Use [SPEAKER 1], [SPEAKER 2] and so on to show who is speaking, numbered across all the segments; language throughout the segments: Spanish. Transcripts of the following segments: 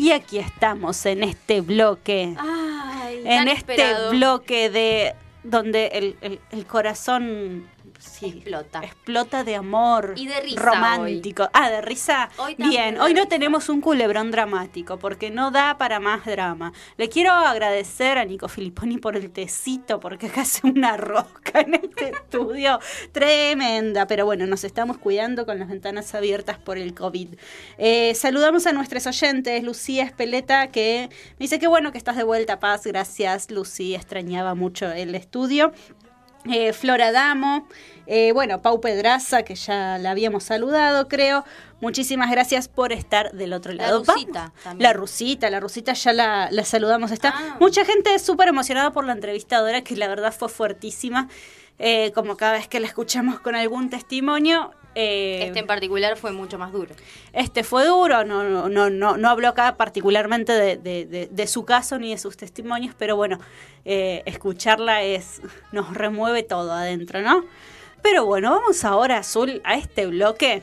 [SPEAKER 1] Y aquí estamos en este bloque.
[SPEAKER 2] Ay,
[SPEAKER 1] en este
[SPEAKER 2] esperado.
[SPEAKER 1] bloque de donde el, el- el corazón sí,
[SPEAKER 2] Explota.
[SPEAKER 1] explota de amor
[SPEAKER 2] Y de risa
[SPEAKER 1] romántico. Ah, de risa.
[SPEAKER 2] Hoy
[SPEAKER 1] Bien, hoy no tenemos un culebrón dramático porque no da para más drama. Le quiero agradecer a Nico Filipponi por el tecito porque acá hace una rosca en este estudio tremenda. Pero bueno, nos estamos cuidando con las ventanas abiertas por el COVID. Eh, saludamos a nuestros oyentes, Lucía Espeleta, que me dice que bueno que estás de vuelta, Paz. Gracias, Lucía. Extrañaba mucho el estudio. Eh, Flora Damo, eh, bueno, Pau Pedraza, que ya la habíamos saludado, creo. Muchísimas gracias por estar del otro
[SPEAKER 2] La
[SPEAKER 1] lado.
[SPEAKER 2] Rusita
[SPEAKER 1] Vamos-
[SPEAKER 2] también.
[SPEAKER 1] La Rusita, la Rusita ya la, la saludamos. Está
[SPEAKER 2] Ah.
[SPEAKER 1] mucha gente súper emocionada por la entrevistadora, que la verdad fue fuertísima. Eh, como cada vez que la escuchamos con algún testimonio. Eh,
[SPEAKER 2] Este en particular fue mucho más duro.
[SPEAKER 1] este fue duro, no, no, no, no, no habló acá particularmente de, de- de- de su caso ni de sus testimonios, pero bueno, eh, escucharla es nos remueve todo adentro, ¿no? Pero bueno, vamos ahora, Azul, a este bloque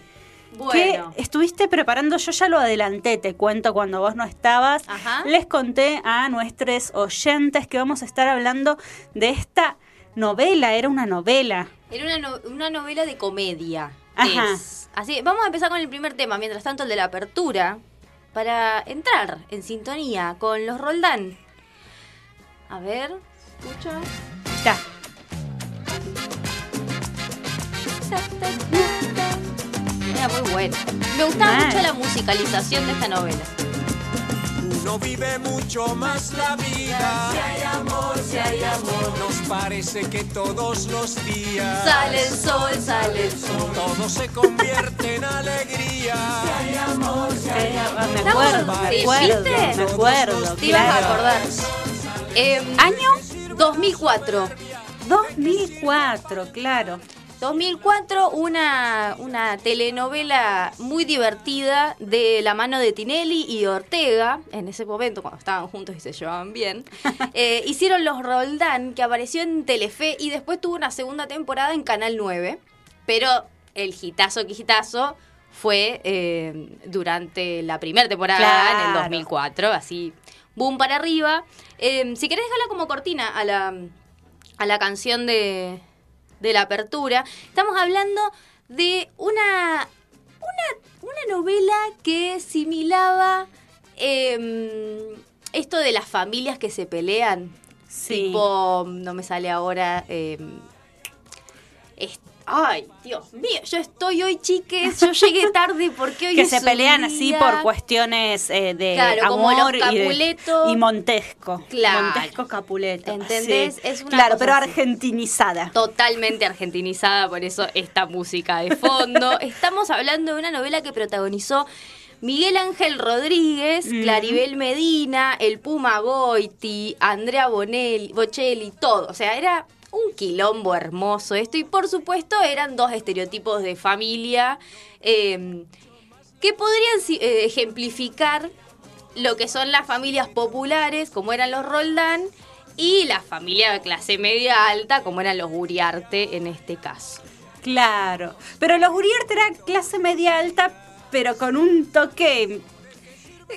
[SPEAKER 2] Bueno.
[SPEAKER 1] que estuviste preparando, yo ya lo adelanté, te cuento cuando vos no estabas.
[SPEAKER 2] Ajá.
[SPEAKER 1] Les conté a nuestros oyentes que vamos a estar hablando de esta novela, era una novela.
[SPEAKER 2] Era una, no- una novela de comedia.
[SPEAKER 1] Ajá.
[SPEAKER 2] Es. Así, vamos a empezar con el primer tema, mientras tanto el de la apertura, para entrar en sintonía con los Roldán. A ver, escucho.
[SPEAKER 1] Está.
[SPEAKER 2] Era muy bueno. Me gustaba
[SPEAKER 1] Mal.
[SPEAKER 2] mucho la musicalización de esta novela.
[SPEAKER 3] Uno vive mucho más la vida. Si hay amor, si hay amor. Nos parece que todos los días.
[SPEAKER 2] Sale el sol, sale el sol.
[SPEAKER 3] Todo se convierte en alegría. Si hay amor, si hay
[SPEAKER 1] Ah, Me acuerdo, me acuerdo,
[SPEAKER 2] ¿viste?
[SPEAKER 1] me acuerdo.
[SPEAKER 2] Te ibas a acordar. Em,
[SPEAKER 1] ¿Año?
[SPEAKER 2] 2004.
[SPEAKER 1] 2004, claro.
[SPEAKER 2] 2004, una, una telenovela muy divertida de la mano de Tinelli y Ortega, en ese momento cuando estaban juntos y se llevaban bien, eh, hicieron Los Roldán, que apareció en Telefe y después tuvo una segunda temporada en Canal 9, pero el hitazo que hitazo fue eh, durante la primera temporada en el
[SPEAKER 1] Claro.
[SPEAKER 2] 2004, así, boom para arriba. Eh, si querés dejarla como cortina a la, a la canción de, de la apertura, estamos hablando de una, una, una novela que similaba em, esto de las familias que se pelean.
[SPEAKER 1] Sí.
[SPEAKER 2] Tipo, no me sale ahora. em, ay, Dios mío, yo estoy hoy, chiques. Yo llegué tarde porque hoy
[SPEAKER 1] que
[SPEAKER 2] es
[SPEAKER 1] se pelean así por cuestiones eh, de
[SPEAKER 2] Claro,
[SPEAKER 1] amor y, de-
[SPEAKER 2] Capuleto.
[SPEAKER 1] y Montesco.
[SPEAKER 2] Claro.
[SPEAKER 1] Montesco Capuleto.
[SPEAKER 2] ¿Entendés?
[SPEAKER 1] sí.
[SPEAKER 2] Es una
[SPEAKER 1] claro, pero
[SPEAKER 2] así.
[SPEAKER 1] argentinizada.
[SPEAKER 2] totalmente argentinizada, por eso esta música de fondo. Estamos hablando de una novela que protagonizó Miguel Ángel Rodríguez,
[SPEAKER 1] Ujú.
[SPEAKER 2] Claribel Medina, el Puma Goiti, Andrea Bonelli, Bocelli, todo. O sea, era un quilombo hermoso esto. Y por supuesto eran dos estereotipos de familia eh, que podrían eh, ejemplificar lo que son las familias populares, como eran los Roldán, y la familia de clase media alta, como eran los Uriarte en este caso.
[SPEAKER 1] Claro. Pero los Uriarte era clase media alta, pero con un toque.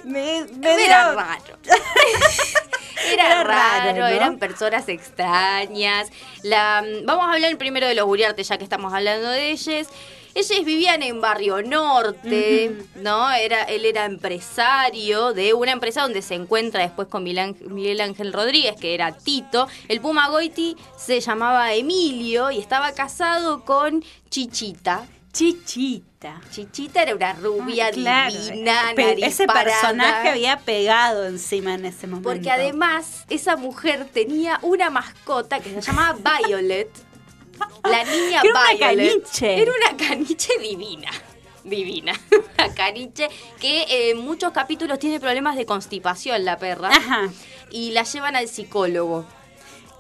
[SPEAKER 1] Me,
[SPEAKER 2] Era raro. Era,
[SPEAKER 1] Era
[SPEAKER 2] raro,
[SPEAKER 1] raro, ¿no?
[SPEAKER 2] eran personas extrañas. La, vamos a hablar primero de los Uriarte, ya que estamos hablando de ellos. Ellos vivían en Barrio Norte, ¿no? Era, él era empresario de una empresa donde se encuentra después con Miguel Ángel Rodríguez, que era Tito. El Puma Goiti se llamaba Emilio y estaba casado con Chichita.
[SPEAKER 1] Chichita.
[SPEAKER 2] Chichita era una rubia
[SPEAKER 1] Ah, claro.
[SPEAKER 2] divina, nariz
[SPEAKER 1] Ese
[SPEAKER 2] parada.
[SPEAKER 1] personaje había pegado encima en ese momento.
[SPEAKER 2] Porque además esa mujer tenía una mascota que se llamaba Violet. La niña
[SPEAKER 1] era una
[SPEAKER 2] Violet.
[SPEAKER 1] caniche.
[SPEAKER 2] Era una caniche divina. Divina. Una caniche que eh, en muchos capítulos tiene problemas de constipación la perra.
[SPEAKER 1] Ajá.
[SPEAKER 2] Y la llevan al psicólogo.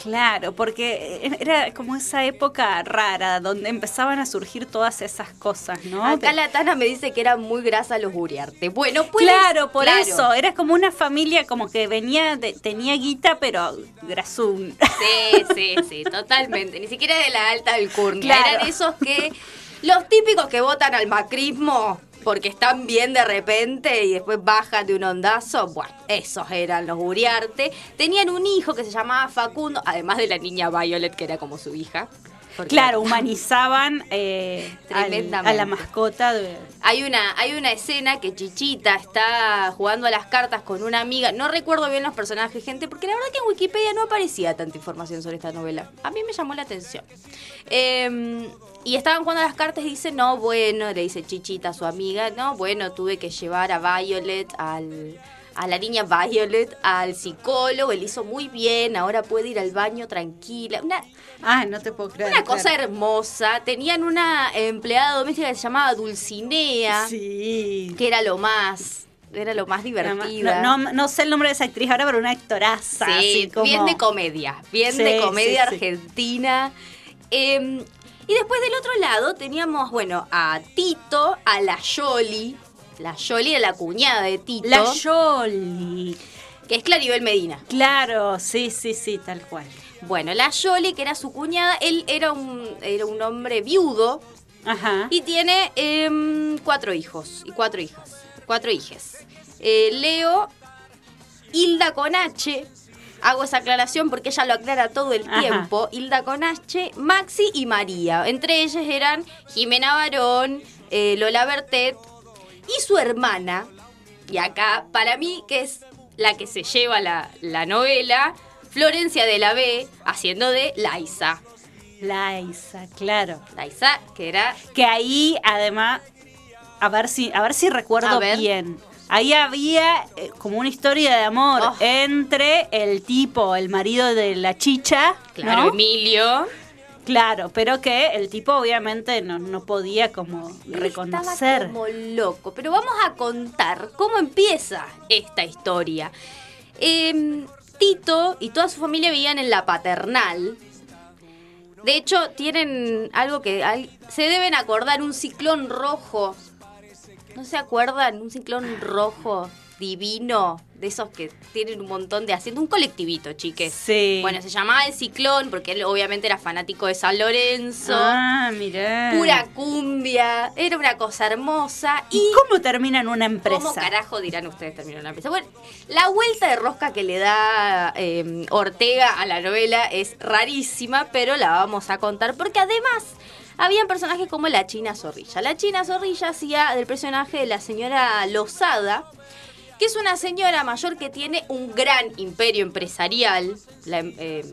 [SPEAKER 1] Claro, porque era como esa época rara donde empezaban a surgir todas esas cosas, ¿no?
[SPEAKER 2] Acá la Tana me dice que eran muy grasas los Uriarte. Bueno, pues.
[SPEAKER 1] Claro, por
[SPEAKER 2] claro.
[SPEAKER 1] eso, era como una familia como que venía, de- tenía guita, pero grasún.
[SPEAKER 2] Sí, sí, sí, totalmente. Ni siquiera de la alta alcurnia.
[SPEAKER 1] Claro.
[SPEAKER 2] Eran esos que. Los típicos que votan al macrismo, porque están bien de repente y después bajan de un ondazo. Bueno, esos eran los Uriarte. Tenían un hijo que se llamaba Facundo, además de la niña Violet, que era como su hija.
[SPEAKER 1] Claro, humanizaban eh, al- a la mascota de...
[SPEAKER 2] Hay una, hay una escena que Chichita está jugando a las cartas con una amiga. No recuerdo bien los personajes, gente, porque la verdad que en Wikipedia no aparecía tanta información sobre esta novela. A mí me llamó la atención. Eh, y estaban jugando las cartas y dice, no, bueno, le dice Chichita a su amiga, no, bueno, tuve que llevar a Violet al... A la niña Violet, al psicólogo, él hizo muy bien, ahora puede ir al baño tranquila. Una,
[SPEAKER 1] Ah, no te puedo creer.
[SPEAKER 2] una cosa
[SPEAKER 1] claro.
[SPEAKER 2] hermosa. Tenían una empleada doméstica que se llamaba Dulcinea
[SPEAKER 1] Sí.
[SPEAKER 2] que era lo más, era lo más divertida.
[SPEAKER 1] No, no, no sé el nombre de esa actriz ahora, pero una actoraza.
[SPEAKER 2] sí,
[SPEAKER 1] así como-
[SPEAKER 2] bien de comedia, bien
[SPEAKER 1] Sí,
[SPEAKER 2] de comedia
[SPEAKER 1] sí.
[SPEAKER 2] argentina. Eh, y después del otro lado teníamos, bueno, a Tito, a la Yoli. La Yoli era la cuñada de Tito,
[SPEAKER 1] La Yoli.
[SPEAKER 2] que es Claribel Medina.
[SPEAKER 1] Claro, sí, sí, sí, tal cual.
[SPEAKER 2] Bueno, la Yoli, que era su cuñada, él era un, era un hombre viudo
[SPEAKER 1] Ajá.
[SPEAKER 2] y tiene em, cuatro hijos y cuatro hijas. Cuatro hijes. Eh, Leo, Hilda con H. Hago esa aclaración porque ella lo aclara todo el
[SPEAKER 1] Ajá.
[SPEAKER 2] tiempo. Hilda con H, Maxi y María. Entre ellas eran Jimena Barón, eh, Lola Bertet y su hermana. Y acá, para mí, que es la que se lleva la, la novela, Florencia de la B, haciendo de Laisa.
[SPEAKER 1] Laisa, claro.
[SPEAKER 2] Laisa, que era
[SPEAKER 1] Que ahí, además, a ver si, a ver si recuerdo
[SPEAKER 2] ver.
[SPEAKER 1] bien. Ahí había eh, como una historia de amor
[SPEAKER 2] Oh.
[SPEAKER 1] entre el tipo, el marido de la chicha,
[SPEAKER 2] Claro,
[SPEAKER 1] ¿no?
[SPEAKER 2] Emilio.
[SPEAKER 1] Claro, pero que el tipo obviamente no, no podía como reconocer.
[SPEAKER 2] Estaba como loco. Pero vamos a contar cómo empieza esta historia. Em, Tito y toda su familia vivían en la paternal. De hecho, tienen algo que al- se deben acordar, un ciclón rojo. ¿No se acuerdan? Un ciclón rojo divino, de esos que tienen un montón de asientos. Un colectivito, chiques.
[SPEAKER 1] Sí.
[SPEAKER 2] Bueno, se llamaba el ciclón porque él obviamente era fanático de San Lorenzo.
[SPEAKER 1] Ah, mirá.
[SPEAKER 2] Pura cumbia, era una cosa hermosa.
[SPEAKER 1] ¿Y
[SPEAKER 2] Y,
[SPEAKER 1] cómo termina en una empresa?
[SPEAKER 2] ¿cómo carajo dirán ustedes terminó la empresa? Bueno, la vuelta de rosca que le da eh, Ortega a la novela es rarísima, pero la vamos a contar porque además habían personajes como la China Zorrilla. La China Zorrilla hacía del personaje de la señora Lozada, que es una señora mayor que tiene un gran imperio empresarial, la, eh,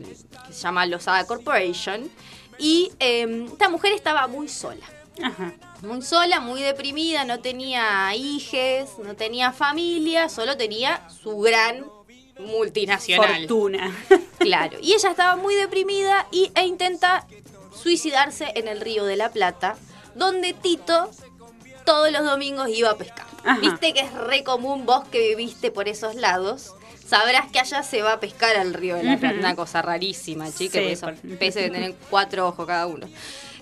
[SPEAKER 2] que se llama Lozada Corporation, y eh, esta mujer estaba muy sola.
[SPEAKER 1] Ajá.
[SPEAKER 2] Muy sola, muy deprimida, no tenía hijes, no tenía familia, solo tenía su gran multinacional.
[SPEAKER 1] Fortuna.
[SPEAKER 2] Claro. Y ella estaba muy deprimida y, e intenta suicidarse en el río de la Plata, donde Tito todos los domingos iba a pescar.
[SPEAKER 1] Ajá.
[SPEAKER 2] Viste que es re común vos que viviste por esos lados. Sabrás que allá se va a pescar al río de la Plata. Una cosa rarísima, chica.
[SPEAKER 1] Sí,
[SPEAKER 2] esos
[SPEAKER 1] por-
[SPEAKER 2] peces deben tener cuatro ojos cada uno.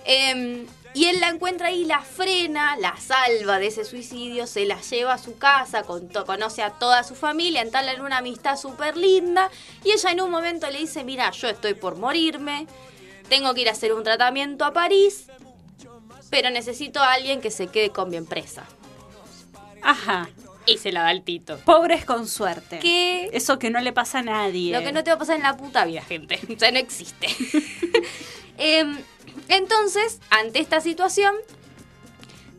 [SPEAKER 2] Em, y él la encuentra ahí, la frena, la salva de ese suicidio, se la lleva a su casa, conoce a toda su familia, entablan una amistad súper linda. Y ella en un momento le dice, mira, yo estoy por morirme, tengo que ir a hacer un tratamiento a París, pero necesito a alguien que se quede con mi empresa.
[SPEAKER 1] Ajá.
[SPEAKER 2] Y se la da el Tito.
[SPEAKER 1] Pobres con suerte.
[SPEAKER 2] Que
[SPEAKER 1] Eso que no le pasa a nadie.
[SPEAKER 2] Lo que no te va a pasar en la puta vida, gente. O sea, no existe. Em, entonces, ante esta situación,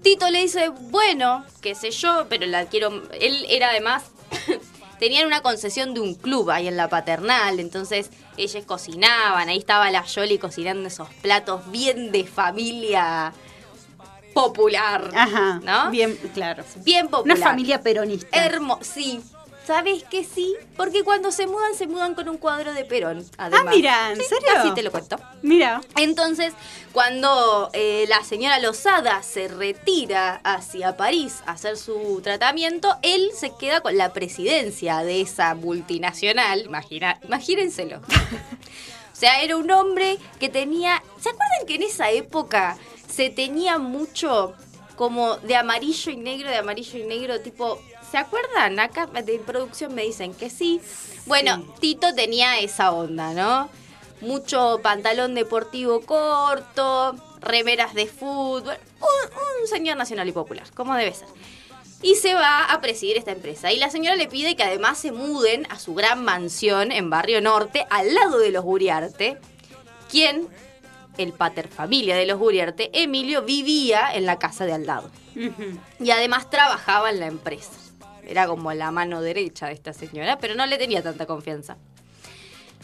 [SPEAKER 2] Tito le dice, bueno, qué sé yo, pero la quiero... Él era además... Tenían una concesión de un club ahí en la paternal, entonces ellos cocinaban, ahí estaba la Yoli cocinando esos platos bien de familia popular,
[SPEAKER 1] Ajá.
[SPEAKER 2] ¿no?
[SPEAKER 1] Bien, claro.
[SPEAKER 2] Bien popular.
[SPEAKER 1] Una familia peronista.
[SPEAKER 2] Hermoso, sí. ¿Sabes que sí? Porque cuando se mudan, se mudan con un cuadro de Perón. Además.
[SPEAKER 1] Ah, mira, ¿en
[SPEAKER 2] Sí,
[SPEAKER 1] serio?
[SPEAKER 2] Así te lo cuento.
[SPEAKER 1] Mira.
[SPEAKER 2] Entonces, cuando eh, la señora Lozada se retira hacia París a hacer su tratamiento, él se queda con la presidencia de esa multinacional. Imagina, imagínenselo. O sea, era un hombre que tenía... ¿Se acuerdan que en esa época se tenía mucho como de amarillo y negro, de amarillo y negro, tipo... ¿Se acuerdan? Acá de producción me dicen que sí. Bueno, Tito tenía esa onda, ¿no? Mucho pantalón deportivo corto, remeras de fútbol, un, un señor nacional y popular, como debe ser. Y se va a presidir esta empresa. Y la señora le pide que además se muden a su gran mansión en Barrio Norte, al lado de los Guriarte, quien, el pater familia de los Guriarte, Emilio, vivía en la casa de al lado. Y además trabajaba en la empresa. Era como la mano derecha de esta señora, pero no le tenía tanta confianza.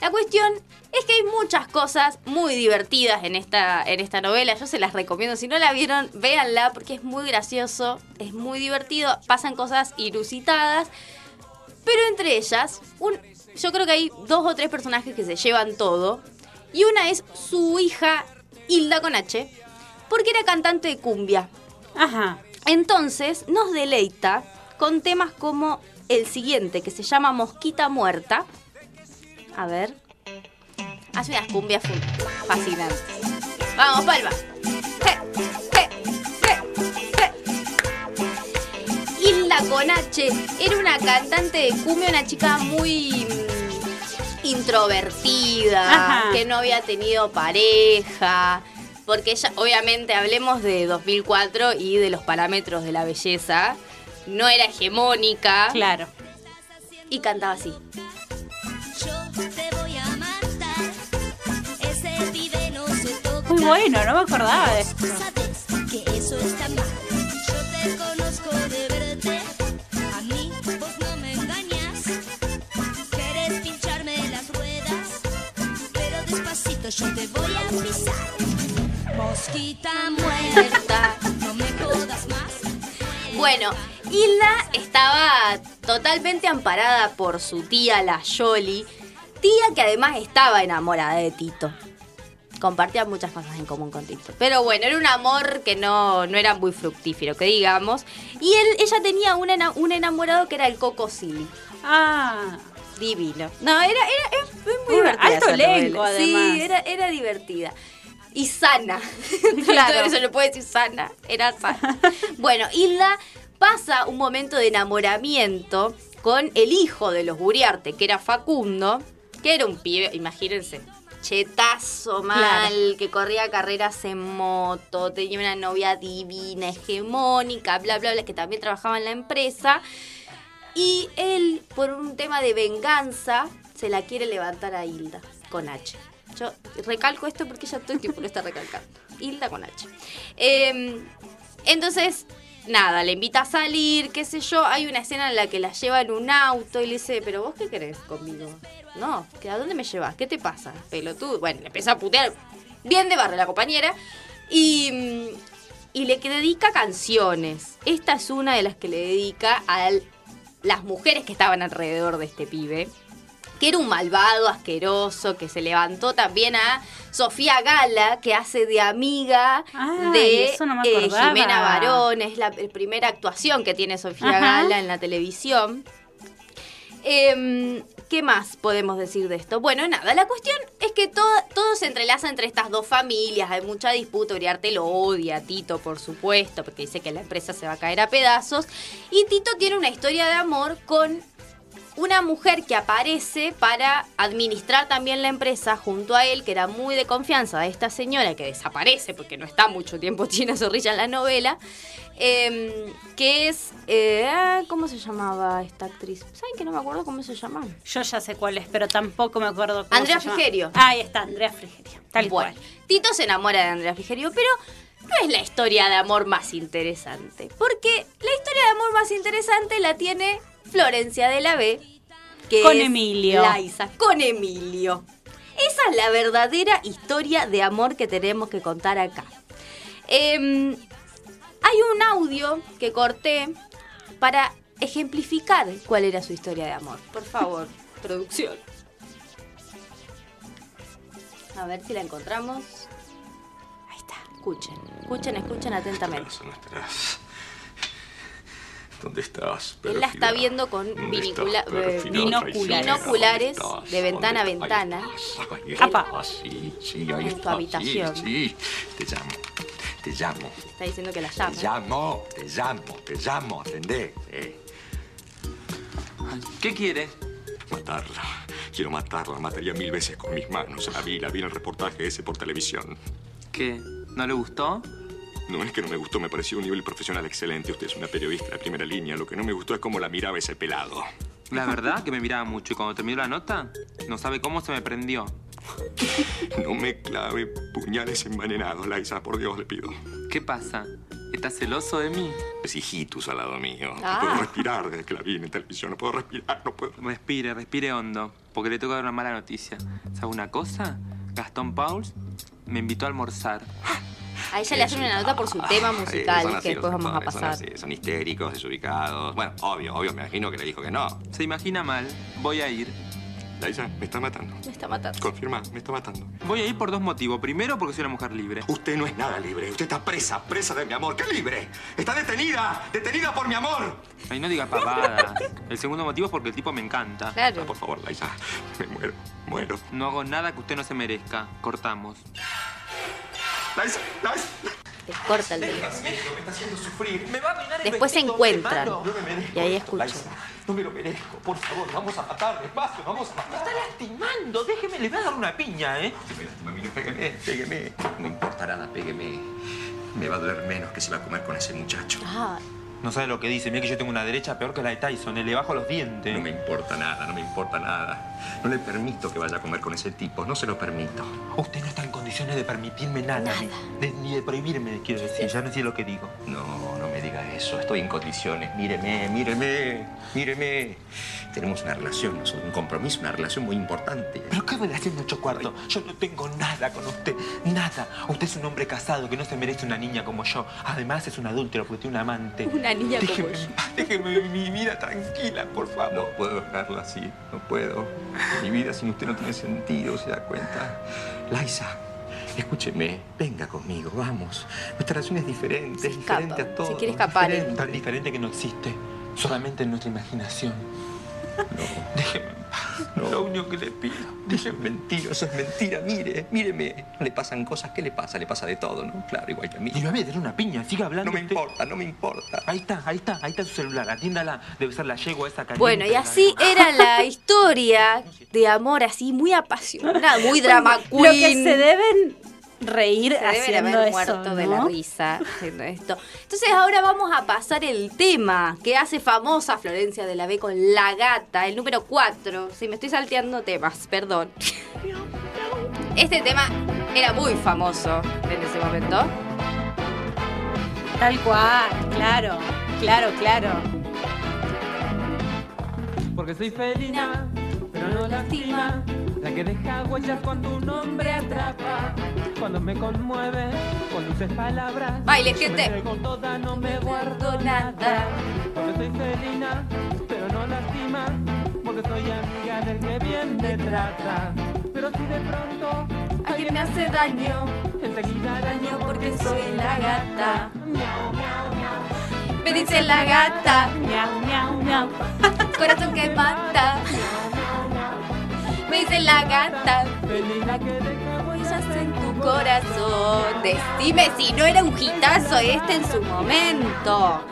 [SPEAKER 2] La cuestión es que hay muchas cosas muy divertidas en esta, en esta novela. Yo se las recomiendo. Si no la vieron, véanla porque es muy gracioso, es muy divertido. Pasan cosas inusitadas. Pero entre ellas, un- yo creo que hay dos o tres personajes que se llevan todo. Y una es su hija Hilda con H, porque era cantante de cumbia.
[SPEAKER 1] Ajá.
[SPEAKER 2] Entonces nos deleita con temas como el siguiente, que se llama Mosquita Muerta. A ver. Hace unas cumbias fascinantes. Vamos, Palma. Je, je, je, je. Hilda con H era una cantante de cumbia, una chica muy mm, introvertida,
[SPEAKER 1] Ajá.
[SPEAKER 2] que no había tenido pareja. Porque ella, obviamente, hablemos de 2004 y de los parámetros de la belleza. No era hegemónica
[SPEAKER 1] Claro.
[SPEAKER 2] y cantaba así.
[SPEAKER 1] Muy bueno, no me acordaba de esto.
[SPEAKER 4] Sabes que eso está mal. Yo te conozco de verte. A mí vos no me engañas. Quieres pincharme las ruedas. Pero despacito yo te voy a pisar. Mosquita muerta. No me jodas más.
[SPEAKER 2] Bueno, Hilda estaba totalmente amparada por su tía, la Yoli, tía que además estaba enamorada de Tito. Compartían muchas cosas en común con Tito. Pero bueno, era un amor que no, no era muy fructífero, que digamos. Y él, ella tenía un, ena- un enamorado que era el Coco Silly.
[SPEAKER 1] Ah.
[SPEAKER 2] Divino. No, era, era, era muy divertida.
[SPEAKER 1] alto elenco, además.
[SPEAKER 2] Sí, era, era divertida. Y sana.
[SPEAKER 1] Claro.
[SPEAKER 2] Todo eso le puede decir sana. Era sana. bueno, Hilda pasa un momento de enamoramiento con el hijo de los Guriarte, que era Facundo, que era un pibe, imagínense, chetazo mal, que corría carreras en moto, tenía una novia divina, hegemónica, bla, bla, bla, que también trabajaba en la empresa. Y él, por un tema de venganza, se la quiere levantar a Hilda con H. Yo recalco esto porque ella todo el tiempo lo está recalcando. Hilda con H. Eh, entonces, nada, le invita a salir, qué sé yo. Hay una escena en la que la lleva en un auto y le dice, ¿pero vos qué querés conmigo? No, ¿que ¿a dónde me llevas? ¿Qué te pasa? Pelotudo. Bueno, le empieza a putear bien de barrio la compañera. Y, mm, y le dedica canciones. Esta es una de las que le dedica a las mujeres que estaban alrededor de este pibe. Que era un malvado, asqueroso, que se levantó también a Sofía Gala, que hace de amiga de
[SPEAKER 1] no
[SPEAKER 2] eh. Jimena Barón. Es la primera actuación que tiene Sofía
[SPEAKER 1] Ajá.
[SPEAKER 2] Gala en la televisión. Em, ¿Qué más podemos decir de esto? Bueno, nada, la cuestión es que todo, todo se entrelaza entre estas dos familias, hay mucha disputa, Uriarte lo odia a Tito, por supuesto, porque dice que la empresa se va a caer a pedazos, y Tito tiene una historia de amor con una mujer que aparece para administrar también la empresa junto a él, que era muy de confianza de esta señora que desaparece porque no está mucho tiempo China Zorrilla en la novela, em, que es... eh, ah, ¿Cómo se llamaba esta actriz? ¿Saben que no me acuerdo cómo se llamaba?
[SPEAKER 1] Yo ya sé cuál es, pero tampoco me acuerdo cómo
[SPEAKER 2] Andrea
[SPEAKER 1] se llama.
[SPEAKER 2] Frigerio.
[SPEAKER 1] Ahí está, Andrea Frigerio. Tal
[SPEAKER 2] Bueno,
[SPEAKER 1] cual.
[SPEAKER 2] Tito se enamora de Andrea Frigerio, pero no es la historia de amor más interesante. Porque la historia de amor más interesante la tiene Florencia de la B. Que
[SPEAKER 1] Con
[SPEAKER 2] es
[SPEAKER 1] Emilio.
[SPEAKER 2] Laisa, con Emilio. Esa es la verdadera historia de amor que tenemos que contar acá. Em, hay un audio que corté para ejemplificar cuál era su historia de amor. Por favor, producción. A ver si la encontramos. Ahí está. Escuchen, escuchen, escuchen atentamente.
[SPEAKER 5] No. ¿Dónde estás?
[SPEAKER 2] Él la está viendo con
[SPEAKER 5] ¿Dónde
[SPEAKER 2] vinicula- eh, binoculares de ventana a ventana.
[SPEAKER 5] Ahí sí, sí, ahí
[SPEAKER 2] En tu
[SPEAKER 5] estás,
[SPEAKER 2] habitación.
[SPEAKER 5] Sí, sí, te llamo, te llamo,
[SPEAKER 2] Está diciendo que la
[SPEAKER 5] te
[SPEAKER 2] llama.
[SPEAKER 5] llamo, te llamo, te llamo, atendé. eh.
[SPEAKER 6] ¿Qué quiere?
[SPEAKER 5] Matarla, quiero matarla, la mataría mil veces con mis manos. La vi, la vi en el reportaje ese por televisión.
[SPEAKER 6] ¿Qué? ¿No le gustó?
[SPEAKER 5] No es que no me gustó, me pareció un nivel profesional excelente. Usted es una periodista de primera línea. Lo que no me gustó es cómo la miraba ese pelado.
[SPEAKER 6] La verdad que me miraba mucho y cuando terminó la nota, no sabe cómo se me prendió.
[SPEAKER 5] No me clave puñales envenenados, Laisa, por Dios le pido.
[SPEAKER 6] ¿Qué pasa? ¿Estás celoso de mí?
[SPEAKER 5] Es hijitus al lado mío.
[SPEAKER 2] Ah.
[SPEAKER 5] No puedo respirar desde que la vi en televisión. No puedo respirar, no puedo.
[SPEAKER 6] Respire, respire hondo, porque le toca dar una mala noticia. ¿Sabe una cosa? Gastón Pauls me invitó a almorzar.
[SPEAKER 2] A ella le hacen una nota por su tema
[SPEAKER 5] Ah,
[SPEAKER 2] musical,
[SPEAKER 5] así
[SPEAKER 2] que después vamos a
[SPEAKER 5] son
[SPEAKER 2] pasar.
[SPEAKER 5] así, Son, histéricos, desubicados. Bueno, obvio, obvio, me imagino que le dijo que no.
[SPEAKER 6] Se imagina mal, voy a ir.
[SPEAKER 5] Laisa, me está matando.
[SPEAKER 2] Me está matando.
[SPEAKER 5] Confirma, me está matando.
[SPEAKER 6] Voy a ir por dos motivos. Primero, porque soy una mujer libre.
[SPEAKER 5] Usted no es nada libre. Usted está presa, presa de mi amor. ¿Qué libre? Está detenida, detenida por mi amor.
[SPEAKER 6] Ay, no diga pavadas. El segundo motivo es porque el tipo me encanta.
[SPEAKER 5] Ah,
[SPEAKER 2] Claro.
[SPEAKER 5] por favor, Laisa, me muero, muero.
[SPEAKER 6] No hago nada que usted no se merezca. Cortamos.
[SPEAKER 5] Sufrir. Me va a arruinar el
[SPEAKER 2] Después se encuentran.
[SPEAKER 5] me
[SPEAKER 2] Y ahí escuchan.
[SPEAKER 5] No me lo merezco. Por favor, vamos a matar despacio, vamos a matar.
[SPEAKER 7] Está lastimando, déjeme, le voy a dar una piña, ¿eh?
[SPEAKER 5] Me pégueme. No importa nada, pégueme. Me va a doler menos que si va a comer con ese muchacho.
[SPEAKER 2] Ah,
[SPEAKER 7] No sabe lo que dice, mira que yo tengo una derecha peor que la de Tyson, eh, le bajo los dientes.
[SPEAKER 5] No me importa nada, no me importa nada. No le permito que vaya a comer con ese tipo, no se lo permito.
[SPEAKER 7] Usted no está en condiciones de permitirme nada, Ni, de, ni de prohibirme, quiero decir, ya no sé lo que digo.
[SPEAKER 5] No, no me diga eso, estoy en condiciones. Míreme, míreme, míreme. Tenemos una relación, un compromiso, una relación muy importante.
[SPEAKER 7] ¿Pero qué relación ocho cuartos? Yo no tengo nada con usted, nada. Usted es un hombre casado que no se merece una niña como yo. Además es un adúltero porque tiene un amante.
[SPEAKER 2] Una niña como
[SPEAKER 7] déjeme,
[SPEAKER 2] yo.
[SPEAKER 7] vivir mi vida tranquila, por favor.
[SPEAKER 5] No puedo dejarlo así, no puedo. Mi vida sin usted no tiene sentido, ¿se da cuenta? Laisa, escúcheme, venga conmigo, vamos. Nuestra relación es diferente, es diferente a todo.
[SPEAKER 2] se quiere escapar,
[SPEAKER 5] diferente.
[SPEAKER 7] Tan diferente que no existe, solamente en nuestra imaginación.
[SPEAKER 5] No,
[SPEAKER 7] Déjeme en paz,
[SPEAKER 5] No.
[SPEAKER 7] lo único que le pido.
[SPEAKER 5] eso es mentira, eso es mentira. Mire, míreme. No le pasan cosas, ¿qué le pasa? Le pasa de todo, ¿no? Claro, igual que a mí.
[SPEAKER 7] Y me voy a dar una piña, siga hablando.
[SPEAKER 5] No me
[SPEAKER 7] usted.
[SPEAKER 5] importa, no me importa.
[SPEAKER 7] Ahí está, ahí está, ahí está su celular, atiéndala. Debe ser la yegua esa caliente.
[SPEAKER 2] Bueno, y
[SPEAKER 7] la-
[SPEAKER 2] así era la historia de amor así muy apasionada, muy drama queen.
[SPEAKER 1] Lo que se deben reír
[SPEAKER 2] Se
[SPEAKER 1] haciendo
[SPEAKER 2] haber
[SPEAKER 1] eso,
[SPEAKER 2] muerto de la risa haciendo esto. Entonces ahora vamos a pasar el tema que hace famosa Florencia de la B con La Gata, el número 4. Si me estoy salteando temas, perdón. Este tema era muy famoso en ese momento.
[SPEAKER 1] Tal cual, claro, claro, claro.
[SPEAKER 8] Porque soy felina, pero no lastima. La que deja huellas cuando un hombre atrapa. Cuando me conmueve, con dulces palabras.
[SPEAKER 2] Baile, gente.
[SPEAKER 8] Entrego toda, no me guardo
[SPEAKER 2] Guardo nada.
[SPEAKER 8] Porque soy felina, pero no lastima. Porque soy amiga del que bien me trata. Pero si de pronto
[SPEAKER 2] Alguien me hace daño,
[SPEAKER 8] enseguida
[SPEAKER 2] daño porque soy la gata.
[SPEAKER 8] Miau, miau, miau.
[SPEAKER 2] Me dice la gata,
[SPEAKER 1] Miau, miau, miau.
[SPEAKER 2] corazón que mata. Me dice la gata,
[SPEAKER 8] que
[SPEAKER 2] en tu corazón. Decime si no era un hitazo este en su momento.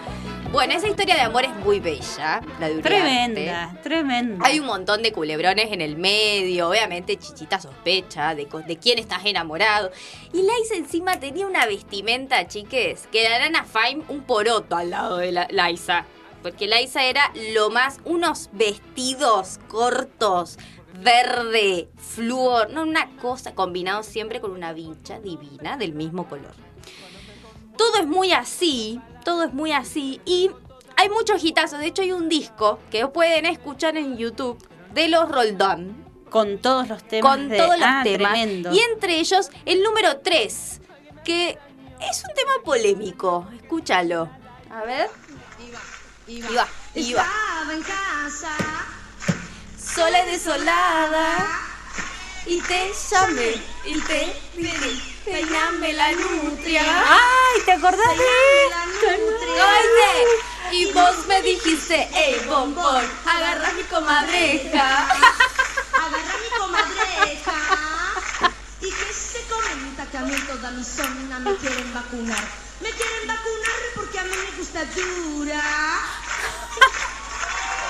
[SPEAKER 2] Bueno, esa historia de amor es muy bella, la de Uriarte.
[SPEAKER 1] Tremenda, tremenda.
[SPEAKER 2] Hay un montón de culebrones en el medio, obviamente Chichita sospecha de, de quién estás enamorado. Y Laisa encima tenía una vestimenta, chiques, que darán a Fime un poroto al lado de la, Laisa. Porque Laisa era lo más, unos vestidos cortos, verde, flúor, no una cosa, combinado siempre con una vincha divina del mismo color. Todo es muy así, todo es muy así y hay muchos hitazos. De hecho hay un disco que pueden escuchar en YouTube de los Roldán
[SPEAKER 1] Con todos los temas.
[SPEAKER 2] con
[SPEAKER 1] de-
[SPEAKER 2] todos los
[SPEAKER 1] Ah,
[SPEAKER 2] temas.
[SPEAKER 1] Tremendo.
[SPEAKER 2] Y entre ellos el número 3, que es un tema polémico. Escúchalo. A ver. Iba, iba.
[SPEAKER 4] Estaba en casa.
[SPEAKER 2] Sola y desolada. Y te llamé y te dije, peiname la nutria.
[SPEAKER 1] Ay, ¿te acordás de esto?
[SPEAKER 2] y vos me dijiste, hey bombón, agarra mi comadreja.
[SPEAKER 4] Agarra mi comadreja. Y que se comenta que a mí toda mi zona me quieren vacunar. Me quieren vacunar porque a mí me gusta dura.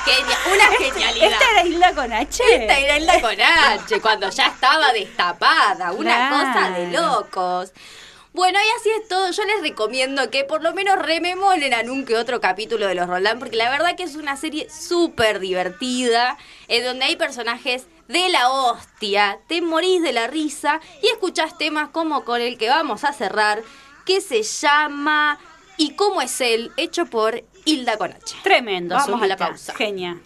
[SPEAKER 2] Genia- una genialidad.
[SPEAKER 1] ¿Esta era Isla con H?
[SPEAKER 2] Esta era Hilda con H, cuando ya estaba destapada. Una
[SPEAKER 1] Claro.
[SPEAKER 2] cosa de locos. Bueno, y así es todo. Yo les recomiendo que por lo menos rememoren a un que otro capítulo de los Roldán, porque la verdad que es una serie súper divertida, en donde hay personajes de la hostia, te morís de la risa y escuchás temas como con el que vamos a cerrar, que se llama ¿Y cómo es él? hecho por Hilda Conache.
[SPEAKER 1] Tremendo.
[SPEAKER 2] Vamos a la pausa.
[SPEAKER 1] Genia.